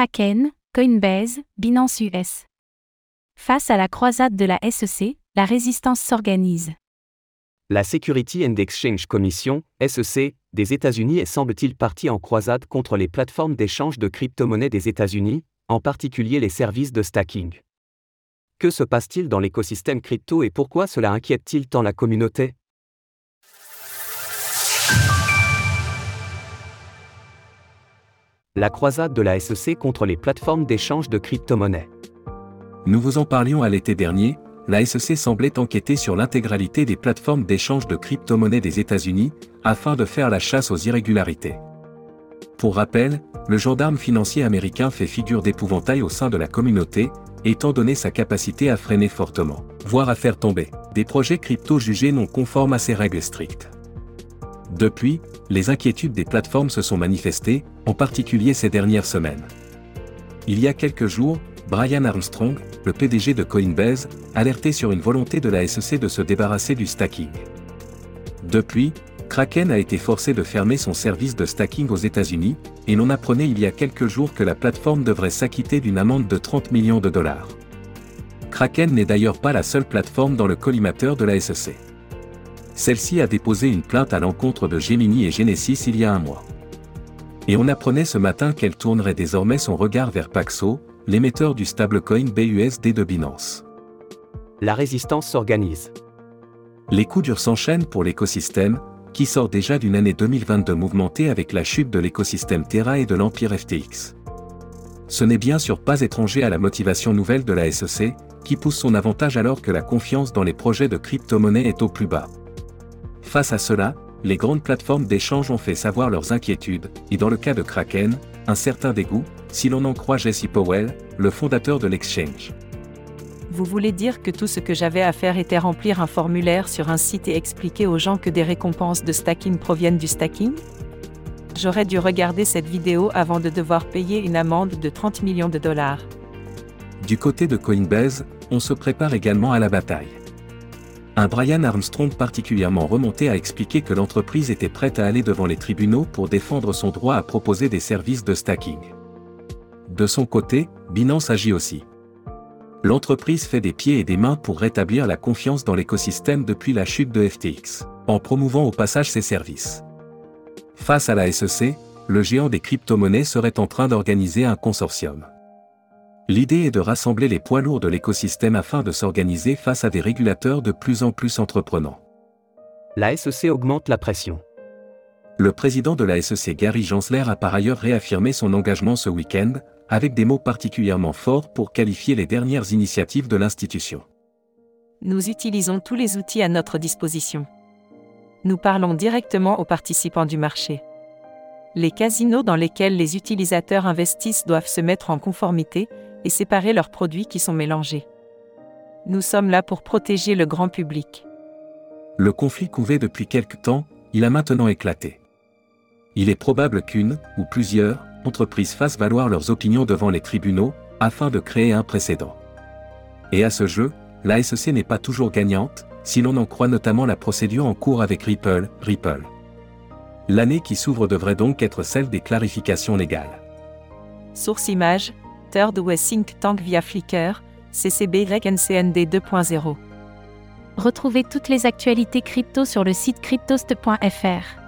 Kraken, Coinbase, Binance US. Face à la croisade de la SEC, la résistance s'organise. La Security and Exchange Commission, SEC, des États-Unis est semble-t-il partie en croisade contre les plateformes d'échange de crypto-monnaies des États-Unis, en particulier les services de stacking. Que se passe-t-il dans l'écosystème crypto et pourquoi cela inquiète-t-il tant la communauté? La croisade de la SEC contre les plateformes d'échange de crypto-monnaies. Nous vous en parlions à l'été dernier, la SEC semblait enquêter sur l'intégralité des plateformes d'échange de crypto-monnaies des États-Unis, afin de faire la chasse aux irrégularités. Pour rappel, le gendarme financier américain fait figure d'épouvantail au sein de la communauté, étant donné sa capacité à freiner fortement, voire à faire tomber, des projets crypto jugés non conformes à ses règles strictes. Depuis, les inquiétudes des plateformes se sont manifestées, en particulier ces dernières semaines. Il y a quelques jours, Brian Armstrong, le PDG de Coinbase, alertait sur une volonté de la SEC de se débarrasser du stacking. Depuis, Kraken a été forcé de fermer son service de stacking aux États-Unis, et l'on apprenait il y a quelques jours que la plateforme devrait s'acquitter d'une amende de 30 millions de dollars. Kraken n'est d'ailleurs pas la seule plateforme dans le collimateur de la SEC. Celle-ci a déposé une plainte à l'encontre de Gemini et Genesis il y a un mois. Et on apprenait ce matin qu'elle tournerait désormais son regard vers Paxo, l'émetteur du stablecoin BUSD de Binance. La résistance s'organise. Les coups durs s'enchaînent pour l'écosystème, qui sort déjà d'une année 2022 mouvementée avec la chute de l'écosystème Terra et de l'empire FTX. Ce n'est bien sûr pas étranger à la motivation nouvelle de la SEC, qui pousse son avantage alors que la confiance dans les projets de crypto-monnaie est au plus bas. Face à cela, les grandes plateformes d'échange ont fait savoir leurs inquiétudes, et dans le cas de Kraken, un certain dégoût, si l'on en croit Jesse Powell, le fondateur de l'exchange. Vous voulez dire que tout ce que j'avais à faire était remplir un formulaire sur un site et expliquer aux gens que des récompenses de stacking proviennent du stacking? J'aurais dû regarder cette vidéo avant de devoir payer une amende de 30 millions de dollars. Du côté de Coinbase, on se prépare également à la bataille. Un Brian Armstrong particulièrement remonté a expliqué que l'entreprise était prête à aller devant les tribunaux pour défendre son droit à proposer des services de stacking. De son côté, Binance agit aussi. L'entreprise fait des pieds et des mains pour rétablir la confiance dans l'écosystème depuis la chute de FTX, en promouvant au passage ses services. Face à la SEC, le géant des crypto-monnaies serait en train d'organiser un consortium. L'idée est de rassembler les poids lourds de l'écosystème afin de s'organiser face à des régulateurs de plus en plus entreprenants. La SEC augmente la pression. Le président de la SEC Gary Gensler a par ailleurs réaffirmé son engagement ce week-end, avec des mots particulièrement forts pour qualifier les dernières initiatives de l'institution. Nous utilisons tous les outils à notre disposition. Nous parlons directement aux participants du marché. Les casinos dans lesquels les utilisateurs investissent doivent se mettre en conformité et séparer leurs produits qui sont mélangés. Nous sommes là pour protéger le grand public. Le conflit couvait depuis quelque temps, il a maintenant éclaté. Il est probable qu'une, ou plusieurs, entreprises fassent valoir leurs opinions devant les tribunaux, afin de créer un précédent. Et à ce jeu, la SEC n'est pas toujours gagnante, si l'on en croit notamment la procédure en cours avec Ripple, Ripple. L'année qui s'ouvre devrait donc être celle des clarifications légales. Source image, Third Way Think Tank via Flickr, CCB NCND 2.0. Retrouvez toutes les actualités crypto sur le site cryptost.fr.